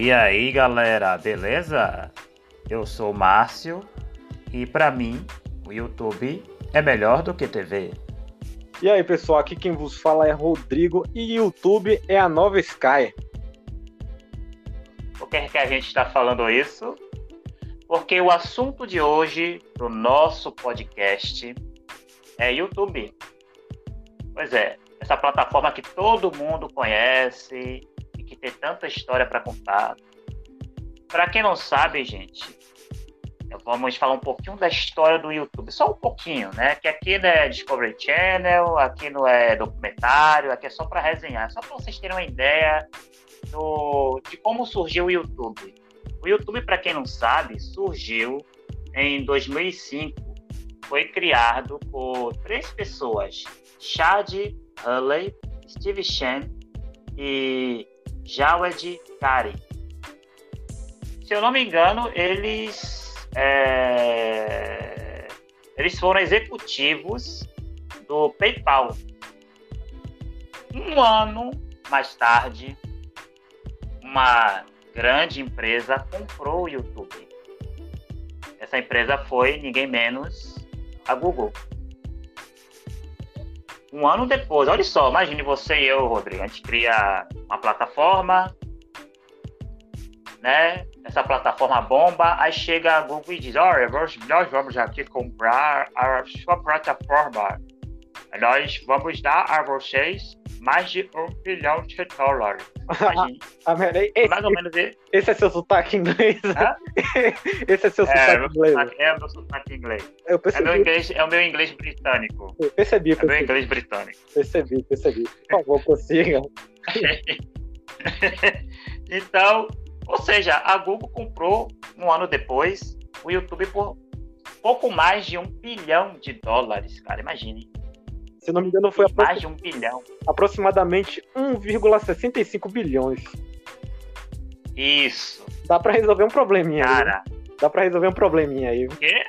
E aí, galera, beleza? Eu sou o Márcio e para mim o YouTube é melhor do que TV. E aí, pessoal, aqui quem vos fala é Rodrigo e YouTube é a nova Sky. Por que, é que a gente está falando isso? Porque o assunto de hoje do nosso podcast é YouTube. Pois é, essa plataforma que todo mundo conhece que tem tanta história para contar. Para quem não sabe, gente, vamos falar um pouquinho da história do YouTube, só um pouquinho, né? Que aqui não é Discovery Channel, aqui não é documentário, aqui é só para resenhar, só para vocês terem uma ideia do, de como surgiu o YouTube. O YouTube, para quem não sabe, surgiu em 2005. Foi criado por três pessoas: Chad Hurley, Steve Chen e Jawed Kari. Se eu não me engano, eles é, eles foram executivos do PayPal. Um ano mais tarde, uma grande empresa comprou o YouTube. Essa empresa foi ninguém menos a Google. Um ano depois, olha só, imagine você e eu, Rodrigo, a gente cria uma plataforma, né? Essa plataforma bomba, aí chega a Google e diz, olha, nós vamos aqui comprar a sua plataforma. Nós vamos dar a vocês mais de um bilhão de dólares. Ah, esse, mais ou menos esse. esse é seu sotaque inglês? esse é seu É, sotaque inglês? sotaque- é o meu sotaque inglês. Eu É, percebi, meu inglês. é o meu inglês britânico. eu percebi, É meu percebi, inglês britânico. percebi, percebi. Por favor, consiga. então, ou seja, a Google comprou um ano depois o YouTube por pouco mais de um bilhão de dólares, cara. Imagine. Se não me engano, foi Mais de um bilhão. aproximadamente 1,65 bilhões. Isso, Dá pra resolver um probleminha aí. cara. Dá pra resolver um probleminha aí. Porque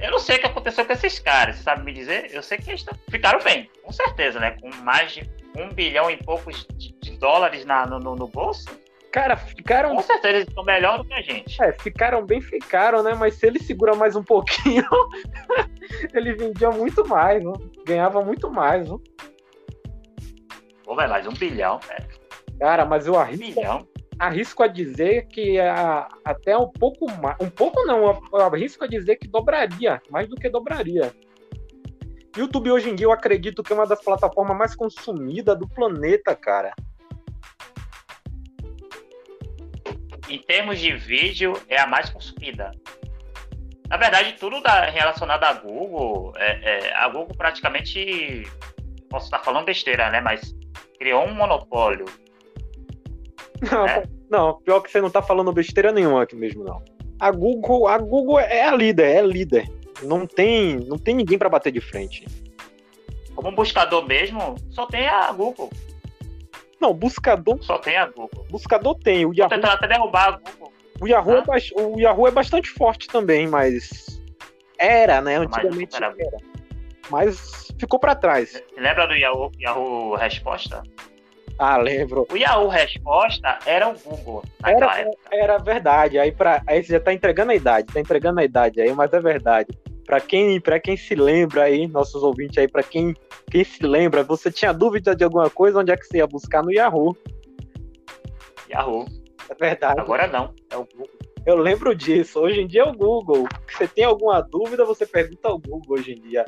eu não sei o que aconteceu com esses caras, você sabe me dizer? Eu sei que eles ficaram bem, com certeza, né? Com mais de um bilhão e poucos de, de dólares na- no, no- no bolso. Cara, ficaram. Com certeza eles estão melhor do que a gente. É, ficaram bem, ficaram, né? Mas se ele segura mais um pouquinho, ele vendia muito mais, ó. ganhava muito mais. ó. Pô, vai mais um bilhão, velho. Cara, mas eu Um arrisco, bilhão. arrisco a dizer que a- até um pouco mais. Um pouco não, eu arrisco a dizer que dobraria, mais do que dobraria. YouTube hoje em dia eu acredito que é uma das plataformas mais consumidas do planeta, cara. Em termos de vídeo, é a mais consumida. Na verdade, tudo da- relacionado à Google, é- é, a Google praticamente, posso estar falando besteira, né? Mas criou um monopólio. Não, É. não, pior que você não tá falando besteira nenhuma aqui mesmo, não. A Google, a Google é a líder, é a líder. Não tem, não tem ninguém pra bater de frente. Como buscador mesmo, só tem a Google. Não, buscador, Só tem a Google. buscador tem. O Yahoo, tentando até derrubar a Google. o Yahoo, é, Ah. bas- o Yahoo é bastante forte também, mas era, né? Mas Antigamente não era. Mas ficou pra trás. Lembra do Yahoo, Yahoo Resposta? Ah, lembro. O Yahoo Resposta era o Google Era, época. era verdade. Aí, pra, aí você já tá entregando a idade, tá entregando a idade aí, mas é verdade. Pra quem, pra quem se lembra aí, nossos ouvintes aí, pra quem, quem se lembra, você tinha dúvida de alguma coisa, onde é que você ia buscar no Yahoo? Yahoo. É verdade. Agora não, é o Google. Eu lembro disso. Hoje em dia é o Google. Você tem alguma dúvida, você pergunta ao Google hoje em dia.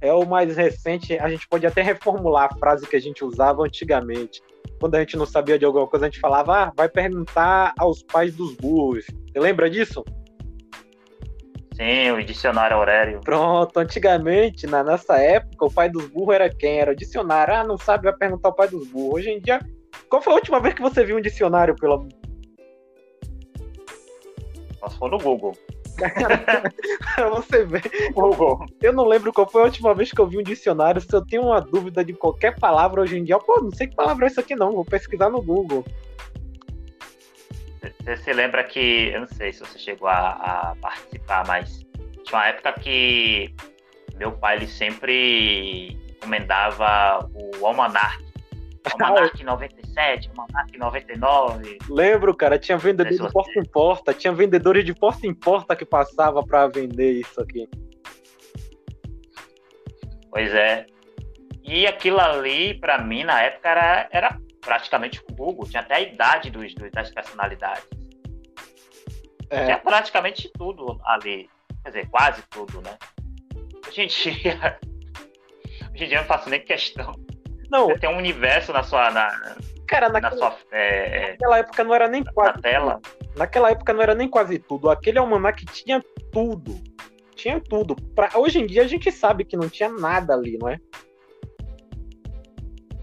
É o mais recente. A gente pode até reformular a frase que a gente usava antigamente. Quando a gente não sabia de alguma coisa, a gente falava, ah, vai perguntar aos pais dos burros. Você lembra disso? Sim, o dicionário Aurélio. Pronto, antigamente, na nossa época, o pai dos burros era quem? Era o dicionário. Ah, não sabe, vai perguntar ao pai dos burros. Hoje em dia, qual foi a última vez que você viu um dicionário pelo Só se for no Google. pra você ver? Google. Eu não lembro qual foi a última vez que eu vi um dicionário. Se eu tenho uma dúvida de qualquer palavra hoje em dia, pô, não sei que palavra é isso aqui não, vou pesquisar no Google. Você se lembra que, eu não sei se você chegou a, a participar, mas tinha uma época que meu pai ele sempre encomendava o almanac Monark 97, Monark 99. Lembro, cara, tinha vendedor de porta em porta, tinha vendedores de porta em porta que passava para vender isso aqui. Pois é. E aquilo ali, para mim, na época, era, era praticamente o Google. Tinha até a idade dos, das personalidades. É. Tinha praticamente tudo ali. Quer dizer, quase tudo, né? Hoje em dia. Hoje em dia eu não faço nem questão. Não. Você tem um universo na sua. Na, Cara, naquela, na sua, é, naquela época não era nem quase. Na tela. Naquela época não era nem quase tudo. Aquele almanac tinha tudo. Tinha tudo. Pra, hoje em dia a gente sabe que não tinha nada ali, não é?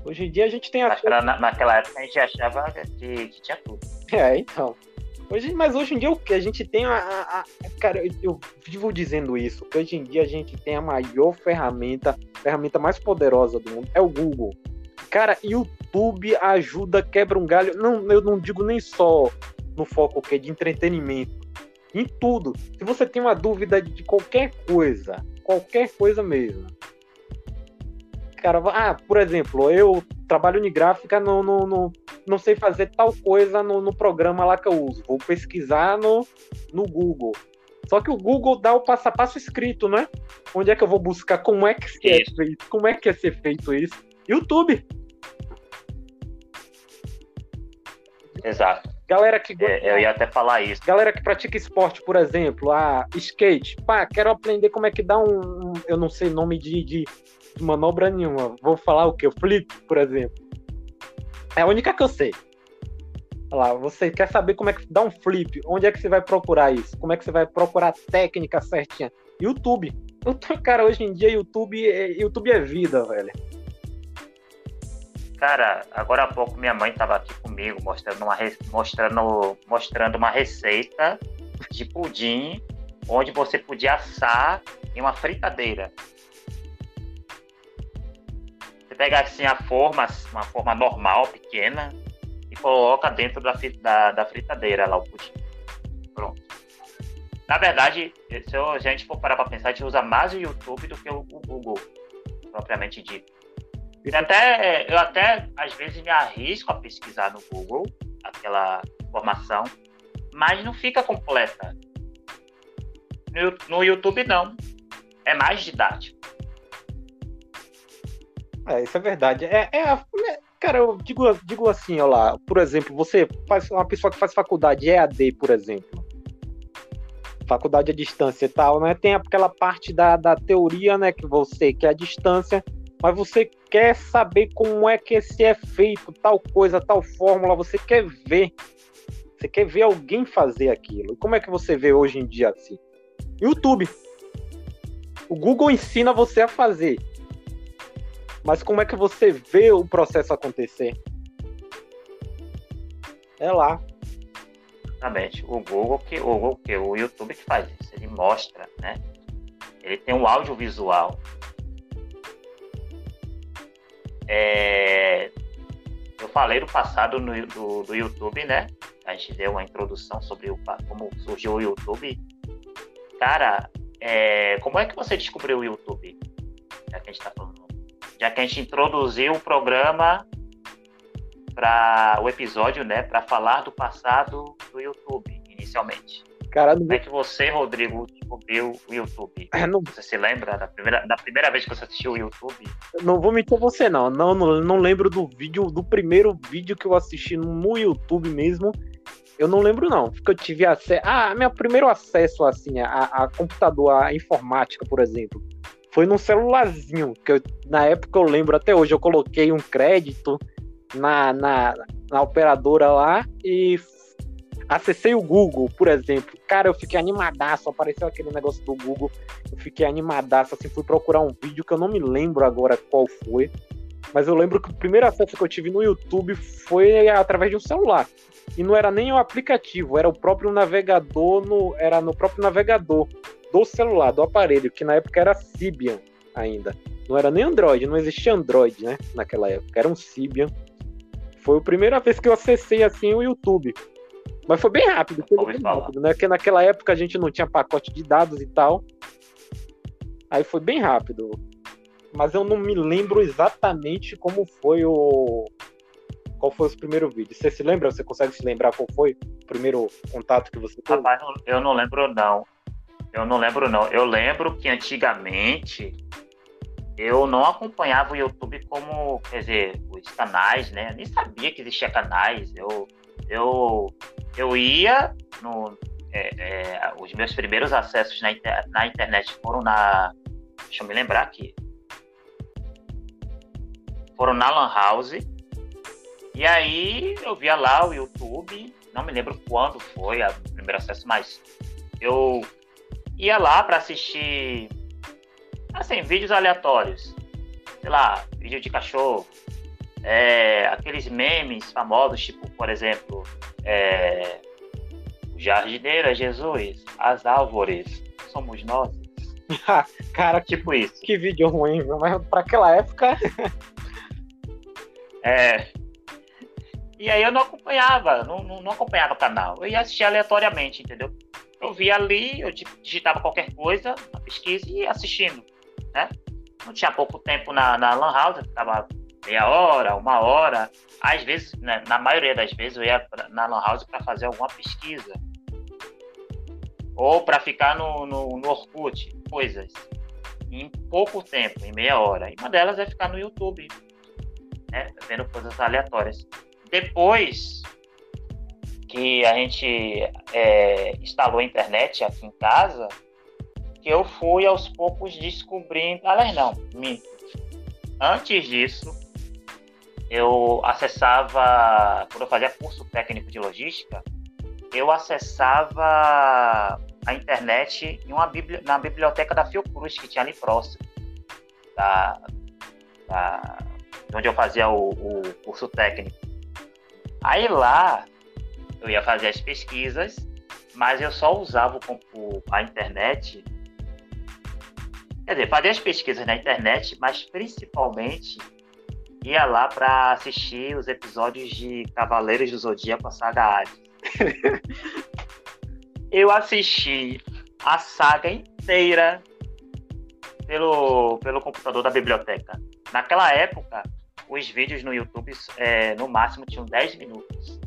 Hoje em dia a gente tem a. Na, naquela época a gente achava que, que tinha tudo. É, então. Hoje, mas hoje em dia o que? A gente tem a, a, a, Cara, eu vivo dizendo isso. Que hoje em dia a gente tem a maior ferramenta, ferramenta mais poderosa do mundo, é o Google. Cara, YouTube ajuda, quebra um galho. Não, eu não digo nem só no foco que é de entretenimento. Em tudo. Se você tem uma dúvida de qualquer coisa, qualquer coisa mesmo, cara, ah, por exemplo, eu trabalho em gráfica, no, no, no, não sei fazer tal coisa no, no programa lá que eu uso. Vou pesquisar no, no Google. Só que o Google dá o passo a passo escrito, né? Onde é que eu vou buscar como é que é feito, como é que é ser feito isso? YouTube. Exato. Galera que é, eu ia até falar isso. Galera que pratica esporte, por exemplo, ah, skate. Pá, quero aprender como é que dá um, eu não sei nome de, de manobra nenhuma. Vou falar o que? O flip, por exemplo. É a única que eu sei. Olha lá, você quer saber como é que dá um flip? Onde é que você vai procurar isso? Como é que você vai procurar a técnica certinha? YouTube. Cara, hoje em dia YouTube é, YouTube é vida, velho. Cara, agora há pouco minha mãe estava aqui comigo mostrando uma, mostrando, mostrando uma receita de pudim onde você podia assar em uma fritadeira. Pega assim a forma, uma forma normal, pequena, e coloca dentro da, da, da fritadeira lá o pudim. Pronto. Na verdade, se a gente for parar para pensar, a gente usa mais o YouTube do que o, o Google, propriamente dito. Eu até, eu até, às vezes, me arrisco a pesquisar no Google aquela informação, mas não fica completa. No, no YouTube, não. É mais didático. É, isso é verdade. É, é, é, cara, eu digo, digo assim, ó lá, por exemplo, você faz uma pessoa que faz faculdade EAD, por exemplo. Faculdade à distância e tal, né? Tem aquela parte da, da teoria, né? Que você que é a distância, mas você quer saber como é que esse é feito, tal coisa, tal fórmula, você quer ver. Você quer ver alguém fazer aquilo. Como é que você vê hoje em dia assim? YouTube. O Google ensina você a fazer. Mas como é que você vê o processo acontecer? É lá. Exatamente. O Google que o, Google, que o YouTube que faz isso, ele mostra, né? Ele tem um audiovisual. É... Eu falei no passado no, do, do YouTube, né? A gente deu uma introdução sobre o, como surgiu o YouTube. Cara, é... como é que você descobriu o YouTube? Já que a gente tá falando já que a gente introduziu o programa para o episódio, né, para falar do passado do YouTube, inicialmente. Cara, Como é que você, Rodrigo, descobriu o YouTube? Não... Você se lembra da primeira, da primeira vez que você assistiu o YouTube? Não vou mentir você, não. Não, não. não lembro do vídeo, do primeiro vídeo que eu assisti no YouTube mesmo. Eu não lembro, não. Porque eu tive acesso. Ah, meu primeiro acesso, assim, a, a computador, a informática, por exemplo foi num celularzinho, que eu, na época eu lembro até hoje, eu coloquei um crédito na, na, na operadora lá e acessei o Google, por exemplo. Cara, eu fiquei animadaço, apareceu aquele negócio do Google, eu fiquei animadaço, assim, fui procurar um vídeo que eu não me lembro agora qual foi, mas eu lembro que o primeiro acesso que eu tive no YouTube foi através de um celular. E não era nem o aplicativo, era o próprio navegador, no, era no próprio navegador do celular, do aparelho, que na época era Symbian ainda. Não era nem Android, não existia Android, né? Naquela época, era um Symbian. Foi a primeira vez que eu acessei assim o YouTube. Mas foi bem rápido, foi bem rápido, né? Porque naquela época a gente não tinha pacote de dados e tal. Aí foi bem rápido. Mas eu não me lembro exatamente como foi o, Qual foi o primeiro vídeo? Você se lembra? Você consegue se lembrar qual foi o primeiro contato que você teve? Rapaz, eu não lembro não. Eu não lembro não. Eu lembro que antigamente eu não acompanhava o YouTube como, quer dizer, os canais, né? Nem sabia que existia canais. Eu, eu, eu ia no, é, é, os meus primeiros acessos na, inter, na internet foram na, deixa eu me lembrar aqui, foram na Lan House. E aí eu via lá o YouTube, não me lembro quando foi o primeiro acesso, mas eu ia lá para assistir assim, vídeos aleatórios. Sei lá, vídeo de cachorro. É, aqueles memes famosos, tipo, por exemplo, é, o jardineiro é Jesus, as árvores somos nós. Cara, tipo isso. Que vídeo ruim? Mas pra aquela época. é. E aí eu não acompanhava, não, não, não acompanhava o canal. Eu ia assistir aleatoriamente, entendeu? Eu via ali, eu digitava qualquer coisa na pesquisa e ia assistindo né? Não tinha pouco tempo na, na Lan House, ficava meia hora, uma hora. Às vezes, né, na maioria das vezes, eu ia na Lan House para fazer alguma pesquisa. Ou para ficar no, no, no Orkut, coisas. Em pouco tempo, em meia hora. E uma delas é ficar no YouTube, né, vendo coisas aleatórias. Depois que a gente é, instalou a internet aqui em casa, que eu fui aos poucos descobrindo. Aliás, não. Antes disso, eu acessava, quando eu fazia curso técnico de logística, eu acessava a internet em uma bibli na biblioteca da Fiocruz, que tinha ali próximo, da, da onde eu fazia o, o curso técnico. Aí lá, eu ia fazer as pesquisas, mas eu só usava o, a internet Quer dizer, fazia as pesquisas na internet, mas principalmente ia lá para assistir os episódios de Cavaleiros do Zodíaco, a saga Hades. eu assisti a saga inteira pelo, pelo computador da biblioteca. Naquela época, os vídeos no YouTube, é, no máximo, tinham 10 minutos.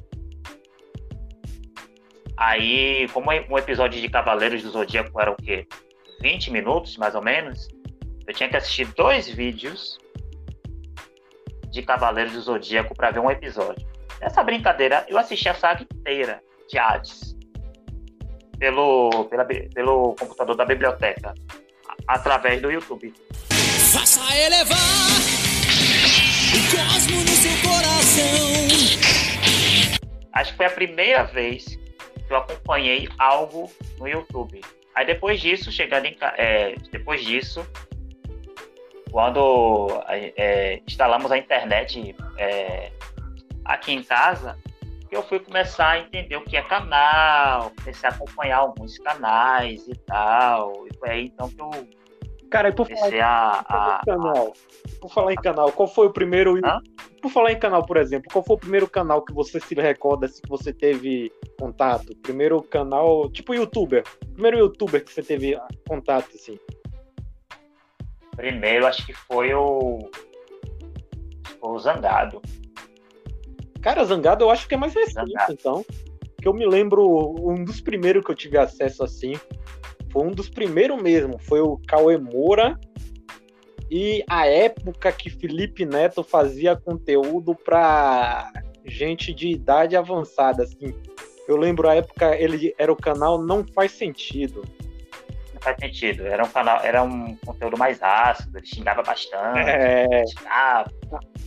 Aí, como um episódio de Cavaleiros do Zodíaco era o quê? 20 minutos, mais ou menos, eu tinha que assistir dois vídeos de Cavaleiros do Zodíaco para ver um episódio. Nessa brincadeira, eu assisti a saga inteira de Hades pelo, pela, pelo computador da biblioteca, através do YouTube. Faça elevar o cosmo no seu coração. Acho que foi a primeira vez eu acompanhei algo no YouTube. Aí depois disso, chegando em é, depois disso, quando é, instalamos a internet é, aqui em casa, eu fui começar a entender o que é canal, comecei a acompanhar alguns canais e tal. E foi aí então que eu Cara, e por falar, em, a, a, canal, por falar em canal, qual foi o primeiro. Hã? Por falar em canal, por exemplo, qual foi o primeiro canal que você se recorda assim, que você teve contato? Primeiro canal, tipo youtuber. Primeiro youtuber que você teve contato, assim. Primeiro, acho que foi o. Foi o Zangado. Cara, Zangado eu acho que é mais recente, Zangado. então. Que eu me lembro, um dos primeiros que eu tive acesso assim foi um dos primeiros mesmo. Foi o Cauê Moura. E a época que Felipe Neto fazia conteúdo para gente de idade avançada, assim. Eu lembro a época ele era o canal Não Faz Sentido. Não faz sentido. Era um canal, era um conteúdo mais ácido, ele xingava bastante. É. Xingava.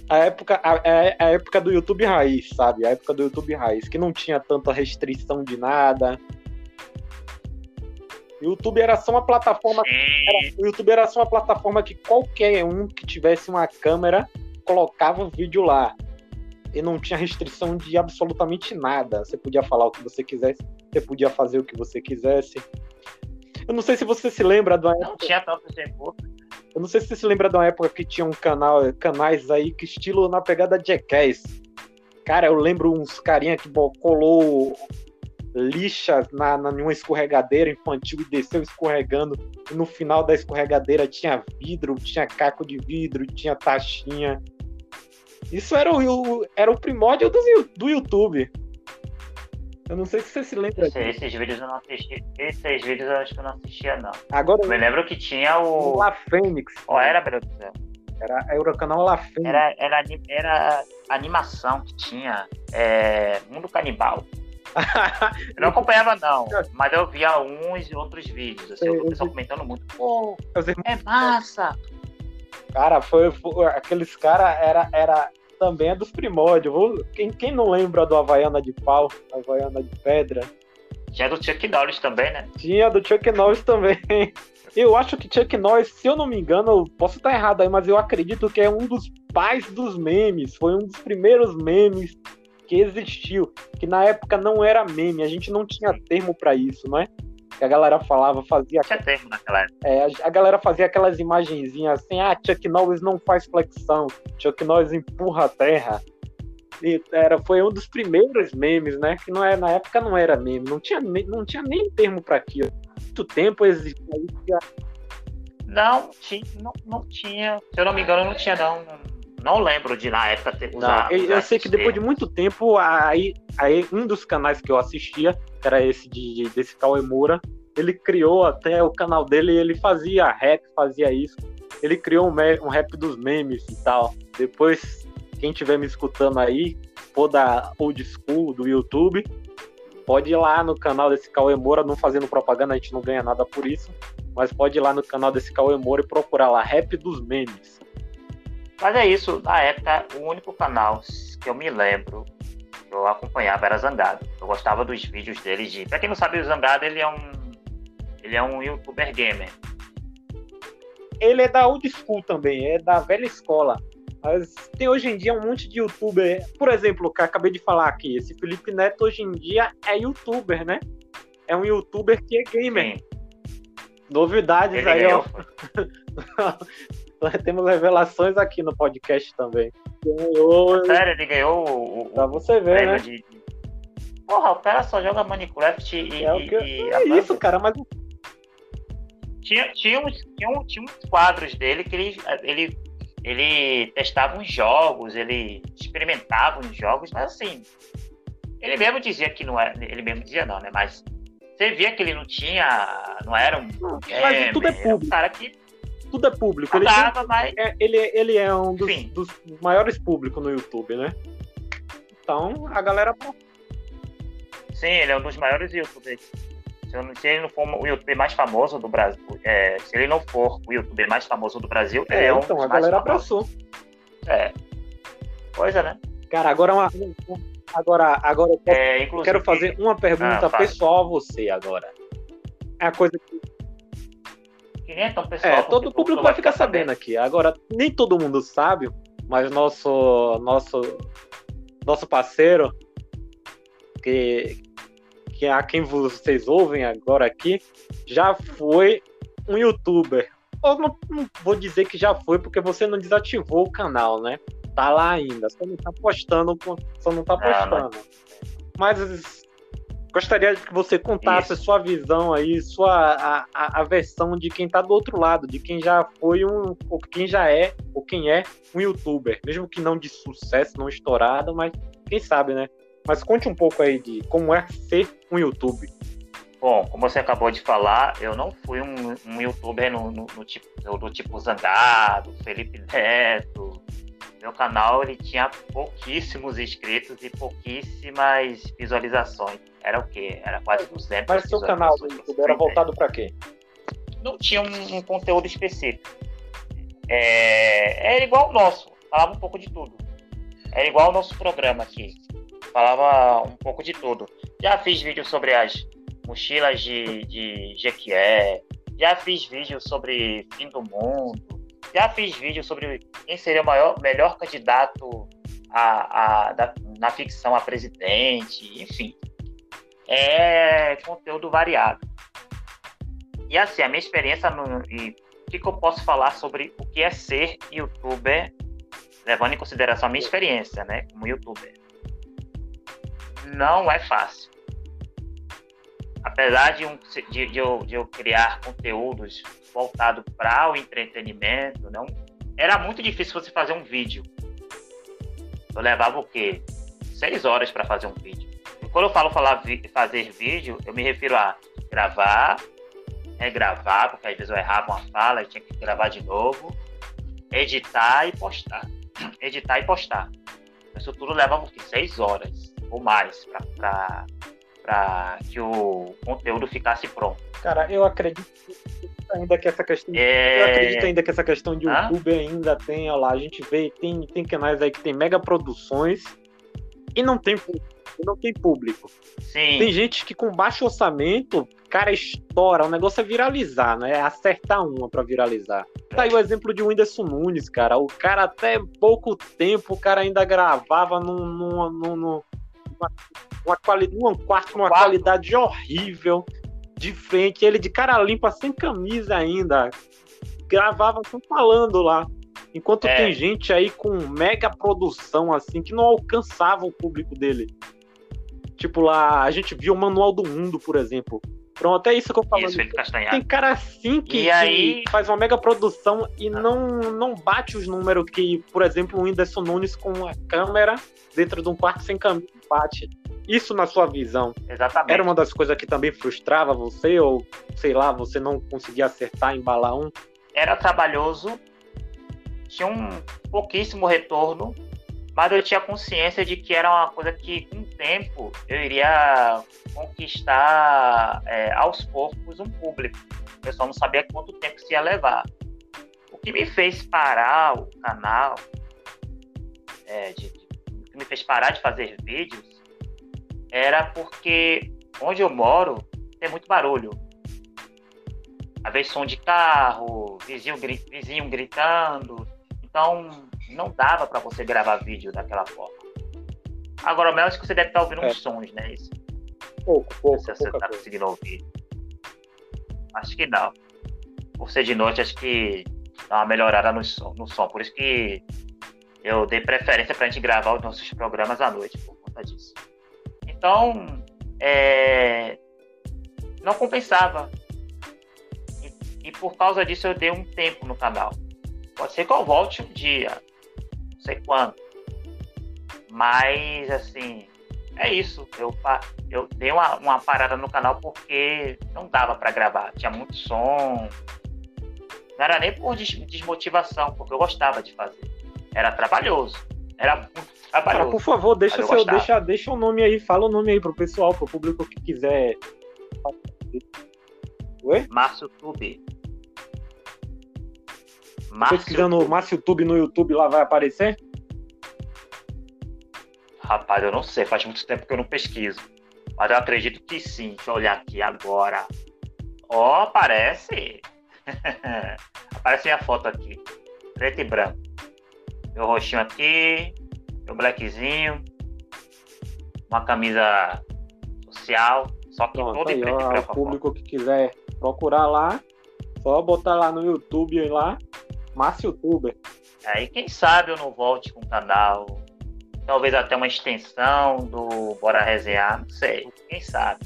A época, a, a, época do YouTube raiz, sabe? A época do YouTube raiz, que não tinha tanta restrição de nada. O YouTube era só uma plataforma. Era, o YouTube era só uma plataforma que qualquer um que tivesse uma câmera colocava o vídeo lá. E não tinha restrição de absolutamente nada. Você podia falar o que você quisesse, você podia fazer o que você quisesse. Eu não sei se você se lembra da época. Não tinha tanto tempo. Eu não sei se você se lembra de uma época que tinha um canal, canais aí que estilo na pegada Jackass. Cara, eu lembro uns carinha que colou lixa na, na uma escorregadeira infantil e desceu escorregando. E no final da escorregadeira tinha vidro, tinha caco de vidro, tinha taxinha. Isso era o, era o primórdio do, do YouTube. Eu não sei se você se lembra Esse, esses vídeos eu não assisti. Esses vídeos eu acho que eu não assistia, não. Agora, eu me lembro que tinha o. La Fênix. Qual era, meu Deus do céu? Era, era o canal La Fênix. Era, era, era animação que tinha. É, Mundo Canibal. Eu não acompanhava, não, mas eu via uns e outros vídeos. Assim, o pessoal comentando muito. Pô, é massa! Cara, foi, foi aqueles caras era, era também é dos primórdios. Quem, quem não lembra do Havaiana de pau, Havaiana de pedra? Tinha do Chuck Norris também, né? Tinha do Chuck Norris também. Eu acho que Chuck Norris, se eu não me engano, posso estar errado aí, mas eu acredito que é um dos pais dos memes. Foi um dos primeiros memes que existiu. Que na época não era meme, a gente não tinha termo para isso, não é? que a galera falava, fazia. Tinha termo naquela época. É, a, a, galera fazia aquelas imagenzinhas assim, ah, Chuck Norris não faz flexão, Chuck Norris empurra a terra. E era, foi um dos primeiros memes, né? Que não é, na época não era meme, não tinha, não tinha nem termo para aquilo. Muito tempo existia. Não, não, não tinha. Se eu não me engano, não tinha, não. Não lembro de na época ter usado. Eu, eu sei que depois de muito tempo, aí, aí um dos canais que eu assistia, que era esse de, desse Cauê Moura, ele criou até o canal dele ele fazia rap, fazia isso. Ele criou um, um rap dos memes e tal. Depois, quem estiver me escutando aí, for da old school do YouTube, pode ir lá no canal desse Cauê Moura, não fazendo propaganda, a gente não ganha nada por isso, mas pode ir lá no canal desse Cauê Moura e procurar lá, Rap dos Memes. Mas é isso, na época, o único canal que eu me lembro que eu acompanhava era Zangado. Eu gostava dos vídeos dele de. Pra quem não sabe, o Zangado ele é um. Ele é um youtuber gamer. Ele é da old school também, é da velha escola. Mas tem hoje em dia um monte de youtuber. Por exemplo, que eu acabei de falar aqui, esse Felipe Neto hoje em dia é youtuber, né? É um youtuber que é gamer. Sim. Novidades Ele aí, ó. Temos revelações aqui no podcast também. Ganhou. Sério, ele ganhou o. Pra você ver, né? De... Porra, o cara só joga Minecraft e. É, o que... e é isso, cara, mas. Tinha, tinha, uns, tinha, um, tinha uns quadros dele que ele, ele, ele testava uns jogos, ele experimentava uns jogos, mas assim. Ele mesmo dizia que não era. Ele mesmo dizia não, né? Mas você via que ele não tinha. Não era um. Mas tudo é público. Um cara que tudo é público. Ele, Tava, mas... é, ele, ele é um dos, dos, maiores públicos no YouTube, né? Então, a galera. Sim, ele é um dos maiores YouTubers. Se, se ele não for o youtuber mais famoso do Brasil, é, se ele não for o youtuber mais famoso do Brasil, é, ele é um então, a galera abraçou. É. Coisa, né? Cara, agora uma. Agora, agora eu quero, é, quero fazer uma pergunta ah, pessoal a você agora. É a coisa que então, pessoal. É, todo o público vai ficar sabendo aqui. Agora, nem todo mundo sabe, mas nosso nosso nosso parceiro que que a quem vocês ouvem agora aqui já foi um youtuber. Eu não, não, vou dizer que já foi porque você não desativou o canal, né? Tá lá ainda, só não tá postando, só não tá ah, postando. Mas Gostaria que você contasse Isso. sua visão aí, sua a, a, a, versão de quem está do outro lado, de quem já foi um, ou quem já é, ou quem é um youtuber, mesmo que não de sucesso, não estourado, mas quem sabe, né? Mas conte um pouco aí de como é ser um youtuber. Bom, como você acabou de falar, eu não fui um, um youtuber no, no, no tipo, do tipo Zangado, Felipe Neto, meu canal ele tinha pouquíssimos inscritos e pouquíssimas visualizações. Era o quê? Era quase 200 Mas seu canal do YouTube era voltado para quê? Não tinha um, um conteúdo específico. É, era igual o nosso, falava um pouco de tudo. Era igual o nosso programa aqui, falava um pouco de tudo. Já fiz vídeo sobre as mochilas de, de Jequié, já fiz vídeo sobre fim do mundo, já fiz vídeo sobre quem seria o maior, melhor candidato a, a, da, na ficção a presidente, enfim. É conteúdo variado. E assim, a minha experiência no, e o que, que eu posso falar sobre o que é ser youtuber, levando em consideração a minha experiência, né, como youtuber. Não é fácil. Apesar de, um, de, de, eu, de eu criar conteúdos voltado para o entretenimento, não era muito difícil você fazer um vídeo. eu levava o quê? Seis horas para fazer um vídeo. Quando eu falo falar fazer vídeo, eu me refiro a gravar, regravar, porque às vezes eu errava uma fala e tinha que gravar de novo, editar e postar. Editar e postar. Isso tudo leva o quê? Seis horas ou mais para que o conteúdo ficasse pronto. Cara, eu acredito ainda que essa questão. É... Eu acredito ainda que essa questão de YouTube Hã? ainda tem, olha lá, a gente vê, tem, tem canais aí que tem mega produções e não tem não tem público. Sim. Tem gente que com baixo orçamento, cara, estoura. O negócio é viralizar, né? É acertar uma para viralizar. Tá aí o exemplo de Whindersson Nunes, cara. O cara até pouco tempo, o cara ainda gravava num, num, num, uma, uma, quali, num quarto, numa Quatro. qualidade horrível de frente, ele de cara limpa, sem camisa ainda. Gravava falando lá. Enquanto é. tem gente aí com mega produção, assim, que não alcançava o público dele. Tipo lá, a gente viu o Manual do Mundo, por exemplo. Pronto, é isso que eu falo. Isso, Tem cara assim que, aí... faz uma mega produção e ah. não, não bate os números que, por exemplo, o Whindersson Nunes com a câmera dentro de um quarto sem câmera bate. Isso na sua visão. Exatamente. Era uma das coisas que também frustrava você, ou sei lá, você não conseguia acertar, embalar um? Era trabalhoso, tinha um pouquíssimo retorno, mas eu tinha consciência de que era uma coisa que, com o tempo, eu iria conquistar é, aos poucos um público. Eu só não sabia quanto tempo isso ia levar. O que me fez parar o canal, é, de, o que me fez parar de fazer vídeos, era porque onde eu moro tem muito barulho. Às vezes som de carro, vizinho, vizinho gritando. Então não dava para você gravar vídeo daquela forma. Agora, o acho que você deve estar ouvindo é. uns sons, né? Isso. Pouco, pouco. Se você está conseguindo ouvir. Acho que não. Por ser de noite, acho que dá uma melhorada no som. No som. Por isso que eu dei preferência para a gente gravar os nossos programas à noite, por conta disso. Então, é, não compensava. E, e, por causa disso eu dei um tempo no canal. Pode ser que eu volte um dia, sei quando. Mas, assim, é isso. Eu, eu dei uma, uma parada no canal porque não dava para gravar. Tinha muito som. Não era nem por desmotivação, porque eu gostava de fazer. Era trabalhoso. Era muito ah, por favor, deixa, seu, deixa, deixa o nome aí, fala o nome aí pro pessoal, pro público que quiser. Oi? Márcio Tube. Márcio Pesquisando Márcio Tube no YouTube lá vai aparecer? Rapaz, eu não sei, faz muito tempo que eu não pesquiso. Mas eu acredito que sim. Deixa eu olhar aqui agora. Ó, oh, aparece. aparece minha foto aqui. Preto e branco. Meu roxinho aqui meu blackzinho, uma camisa social, só que Pronto, todo aí, preto ó, e O público que quiser procurar lá, só botar lá no YouTube lá, Márcio Youtuber. Aí quem sabe eu não volte com o canal, talvez até uma extensão do Bora Resenhar, não sei, quem sabe.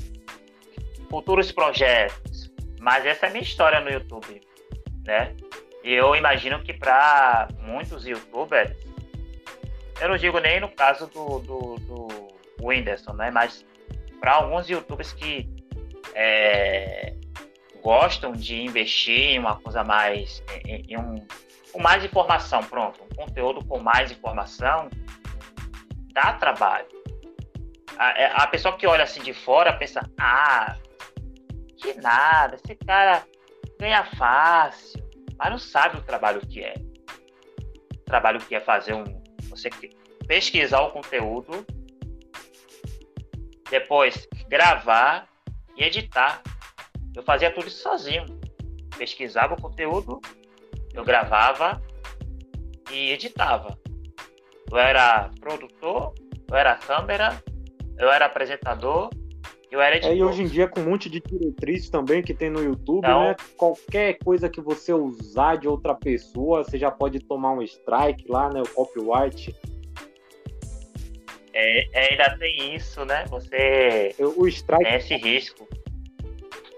Futuros projetos, mas essa é a minha história no YouTube, né? E eu imagino que para muitos youtubers eu não digo nem no caso do, do, do Whindersson, né? Mas para alguns youtubers que é, gostam de investir em uma coisa mais. em, em um. com mais informação, pronto. Um conteúdo com mais informação dá trabalho. A, é, a pessoa que olha assim de fora pensa, ah, que nada, esse cara ganha fácil, mas não sabe o trabalho que é. O trabalho que é fazer um, você pesquisar o conteúdo, depois gravar e editar. Eu fazia tudo isso sozinho. Pesquisava o conteúdo, eu gravava e editava. Eu era produtor, eu era câmera, eu era apresentador, eu era editor. É, e hoje em dia, com um monte de diretriz também que tem no YouTube, então, né? Qualquer coisa que você usar de outra pessoa, você já pode tomar um strike lá, né? O copyright. É, é, ainda tem isso, né? Você o strike, tem esse risco.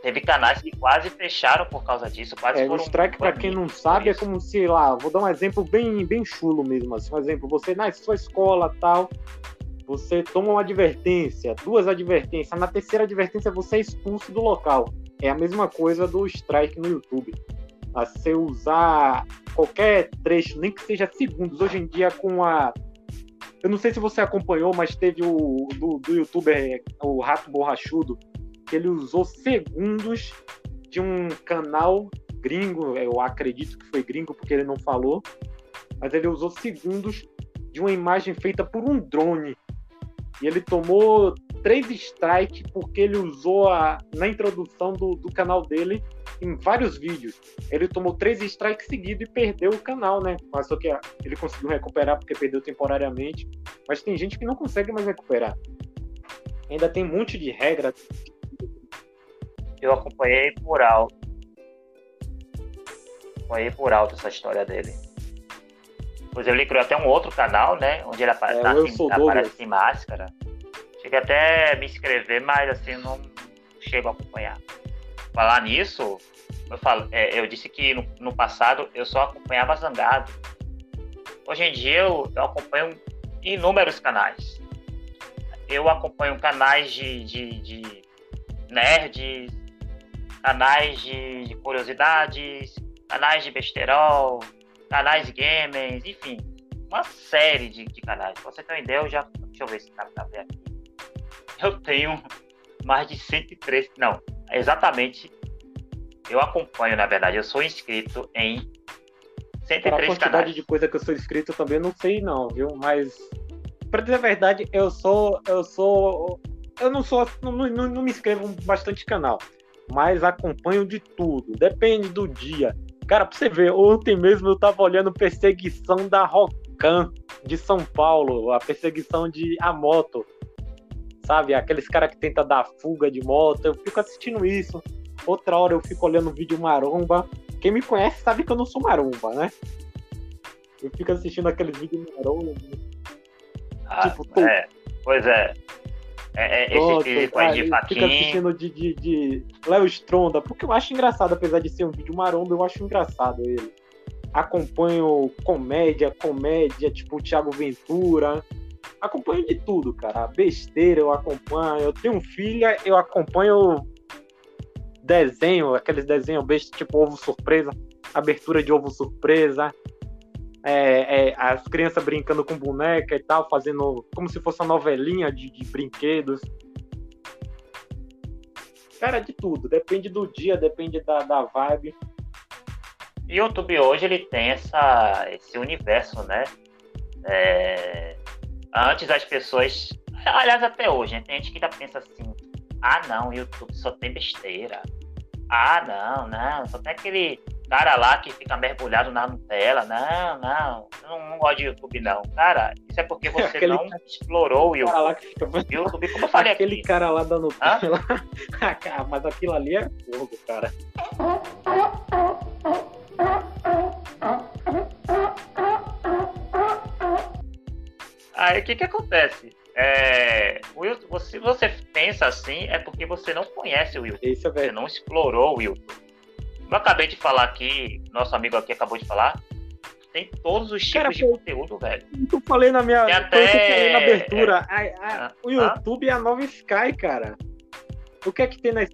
Teve canais que quase fecharam por causa disso. Quase é, o strike, para quem não sabe, é como se lá, vou dar um exemplo bem, bem chulo mesmo. Assim, um exemplo, você na sua escola tal, você toma uma advertência, duas advertências, na terceira advertência você é expulso do local. É a mesma coisa do strike no YouTube. A você usar qualquer trecho, nem que seja segundos, hoje em dia com a. Eu não sei se você acompanhou, mas teve o do, do youtuber, o Rato Borrachudo, ele usou segundos de um canal gringo, eu acredito que foi gringo porque ele não falou, mas ele usou segundos de uma imagem feita por um drone. E ele tomou três strikes porque ele usou a, na introdução do, do canal dele em vários vídeos. Ele tomou três strikes seguidos e perdeu o canal, né? Mas só que ele conseguiu recuperar porque perdeu temporariamente. Mas tem gente que não consegue mais recuperar. Ainda tem um monte de regra eu acompanhei por alto. Acompanhei por alto essa história dele. Pois ele criou até um outro canal, né? Onde ele aparece, é, assim, aparece sem máscara. Cheguei até a me inscrever, mas assim, não chego a acompanhar. Falar nisso, eu, falo, é, eu disse que no, no, passado eu só acompanhava Zangado. Hoje em dia eu, eu acompanho inúmeros canais. Eu acompanho canais de, de, de nerds, canais de, de curiosidades, canais de besterol, canais de gamers, enfim, uma série de, de canais. Pra você ter uma ideia, eu já. Deixa eu ver se tá pra ver aqui. Eu tenho mais de 103. Não, exatamente. Eu acompanho, na verdade, eu sou inscrito em 103 Para a quantidade canais. de coisa que eu sou inscrito eu também não sei não, viu? Mas para dizer a verdade, eu sou eu sou eu não sou não, não, não me inscrevo em bastante canal mas acompanho de tudo. Depende do dia. Cara, pra você ver, ontem mesmo eu tava olhando perseguição da Rocan de São Paulo, a perseguição de a moto. Sabe, aqueles caras que tenta dar fuga de moto, eu fico assistindo isso. Outra hora eu fico olhando vídeo maromba. Quem me conhece sabe que eu não sou maromba, né? Eu fico assistindo aqueles vídeos maromba. Ah, tipo, é, pois é. É, é, esse espírito aí de faquinha. Fica assistindo de, de, de Léo Stronda, porque eu acho engraçado, apesar de ser um vídeo maromba, eu acho engraçado ele. Acompanho comédia, comédia, tipo Thiago Ventura. Acompanho de tudo, cara. Besteira eu acompanho. Eu tenho filha, eu acompanho desenho, aqueles desenhos besta, tipo ovo surpresa, abertura de ovo surpresa é, é, as crianças brincando com boneca e tal, fazendo como se fosse uma novelinha de, de brinquedos. Cara, de tudo. Depende do dia, depende da, da vibe. E o YouTube hoje ele tem essa, esse universo, né? É... Antes as pessoas. Aliás, até hoje, né? tem gente que ainda pensa assim: ah, não, YouTube só tem besteira. Ah, não, não, só tem aquele cara lá que fica mergulhado na Nutella. Não, não, não, não gosto de YouTube, não. Cara, isso é porque você aquele não cara... explorou o YouTube. Lá que fica... YouTube, como eu falei Aquele aqui. cara lá da Nutella. Ah, mas aquilo ali é fogo, cara. Aí o que que acontece? É, YouTube, se você pensa assim, é porque você não conhece o YouTube. Isso é você não explorou o YouTube. Eu acabei de falar aqui, nosso amigo aqui acabou de falar, tem todos os tipos Cara, de conteúdo, velho. Eu falei na minha tem até... falei na abertura. É... A, a, ah, o YouTube ah? é a nova Sky, cara. O que é que tem na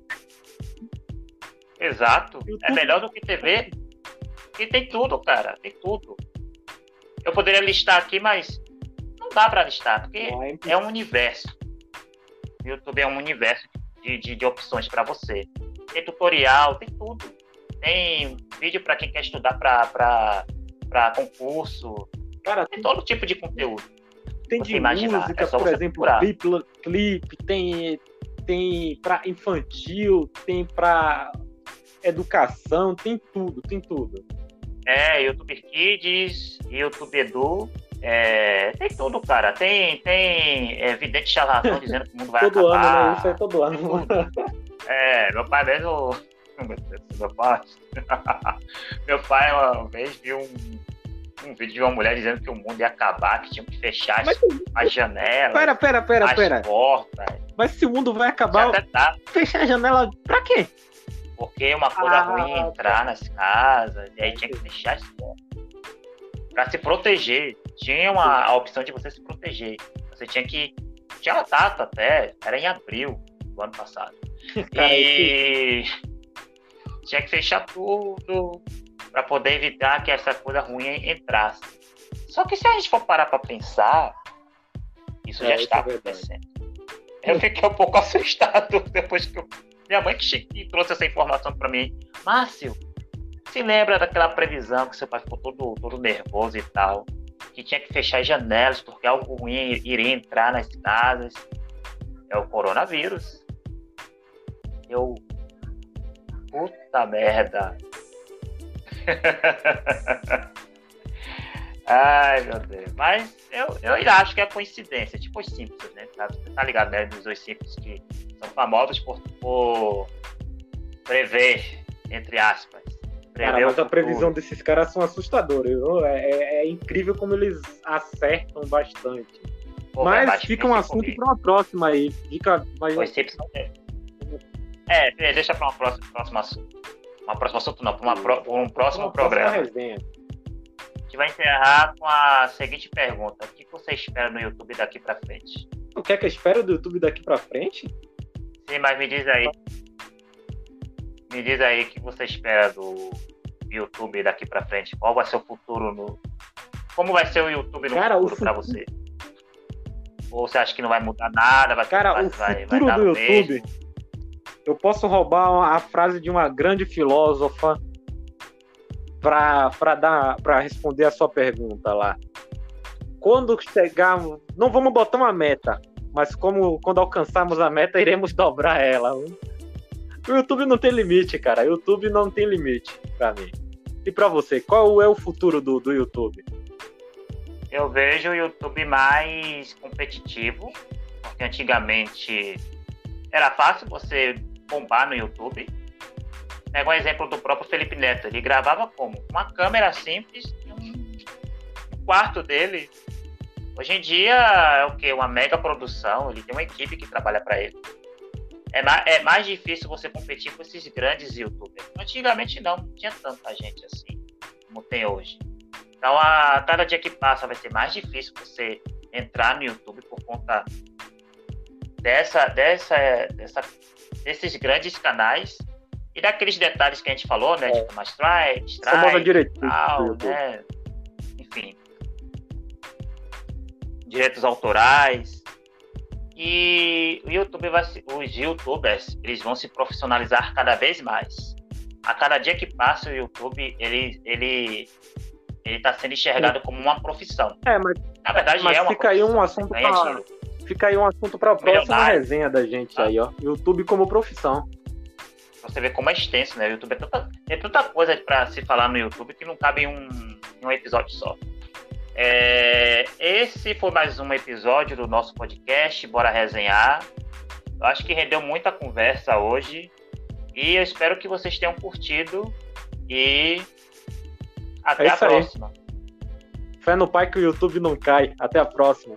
Exato. É YouTube... É melhor do que TV. E tem tudo, cara. Tem tudo. Eu poderia listar aqui, mas não dá para listar, porque não, é, é, um universo. O YouTube é um universo de, de, de opções para você. Tem tutorial, tem tudo. Tem vídeo para quem quer estudar para concurso. Cara, tem todo tipo de conteúdo. Tem de imaginar. música, é por exemplo, clipe, clipe, tem, tem para infantil, tem para educação, tem tudo, tem tudo. É, YouTube Kids, YouTube Edu, é, tem tudo, cara. Tem, tem é, vidente charlatão dizendo que o mundo vai todo acabar. Todo ano, né? Isso é todo ano. É, meu pai mesmo meu pai. meu pai uma vez viu um, um vídeo de uma mulher dizendo que o mundo ia acabar, que tinha que fechar Mas, as janelas. Pera, pera, pera, as pera. portas. Mas se o mundo vai acabar, tá. fechar a janela pra quê? Porque uma coisa Ah, ruim é entrar nas casas, e aí tinha que fechar as portas. Pra se proteger. Tinha uma, a opção de você se proteger. Você tinha que. Tinha uma data até, era em abril do ano passado. Cara, e tinha que fechar tudo para poder evitar que essa coisa ruim entrasse. Só que se a gente for parar para pensar, isso É, já está é verdade. acontecendo. Eu fiquei um pouco assustado depois que eu... minha mãe que trouxe essa informação para mim. Márcio, se lembra daquela previsão que seu pai ficou todo, todo nervoso e tal? Que tinha que fechar as janelas porque algo ruim iria entrar nas casas. É o coronavírus. Eu. Puta merda. Ai, meu Deus. Mas eu, eu ainda acho que é coincidência. Tipo os Simpsons, né? Tá, você tá ligado, né? Dos dois Simpsons que são famosos por, por prever, entre aspas. Cara, prever o mas a previsão desses caras são assustadoras. É, é- é incrível como eles acertam bastante. Pô, mas verdade, fica um assunto para uma próxima aí. Fica, mas Os Simpsons. É, é, deixa para uma próxima, próximo assunto. Uma próximo assunto, não, para um próximo uma próxima programa. resenha. A gente vai encerrar com a seguinte pergunta: O que você espera no YouTube daqui para frente? O que é que eu espero do YouTube daqui pra frente? Sim, mas me diz aí. Me diz aí o que você espera do YouTube daqui para frente. Qual vai ser o futuro no. Como vai ser o YouTube no Cara, o futuro para futuro- você? Ou você acha que não vai mudar nada? Vai, Cara, vai, o vai, vai futuro dar do YouTube. mesmo? Eu posso roubar a frase de uma grande filósofa para dar para responder a sua pergunta lá. Quando chegarmos, não vamos botar uma meta, mas como quando alcançarmos a meta, iremos dobrar ela. O YouTube não tem limite, cara. O YouTube não tem limite para mim. E para você, qual é o futuro do, do YouTube? Eu vejo o YouTube mais competitivo, porque antigamente era fácil você bombar no YouTube. Pega um exemplo do próprio Felipe Neto. Ele gravava como? Uma câmera simples e um quarto dele. Hoje em dia é o que? Uma mega produção. Ele tem uma equipe que trabalha para ele. É mais, é mais difícil você competir com esses grandes youtubers. Antigamente não, não tinha tanta gente assim como tem hoje. Então, a cada dia que passa vai ser mais difícil você entrar no YouTube por conta dessa, dessa, dessa, desses grandes canais e daqueles detalhes que a gente falou, né? De tomar strike, Famosa strike, tal, né? Enfim. Direitos autorais. E o YouTube vai se, os youtubers, eles vão se profissionalizar cada vez mais. A cada dia que passa o YouTube, ele ele ele está sendo enxergado como uma profissão. É, mas Na verdade, Mas é uma fica aí um profissão, assunto pra- dinheiro. Fica aí um assunto para a próxima Milionário. resenha da gente aí, ó. YouTube como profissão. Você vê como é extenso, né? O YouTube é tanta, é tanta coisa para se falar no YouTube que não cabe em um, em um episódio só. É, esse foi mais um episódio do nosso podcast, Bora Resenhar. Eu acho que rendeu muita conversa hoje e eu espero que vocês tenham curtido e até É a isso aí. próxima. Fé no pai que o YouTube não cai. Até a próxima.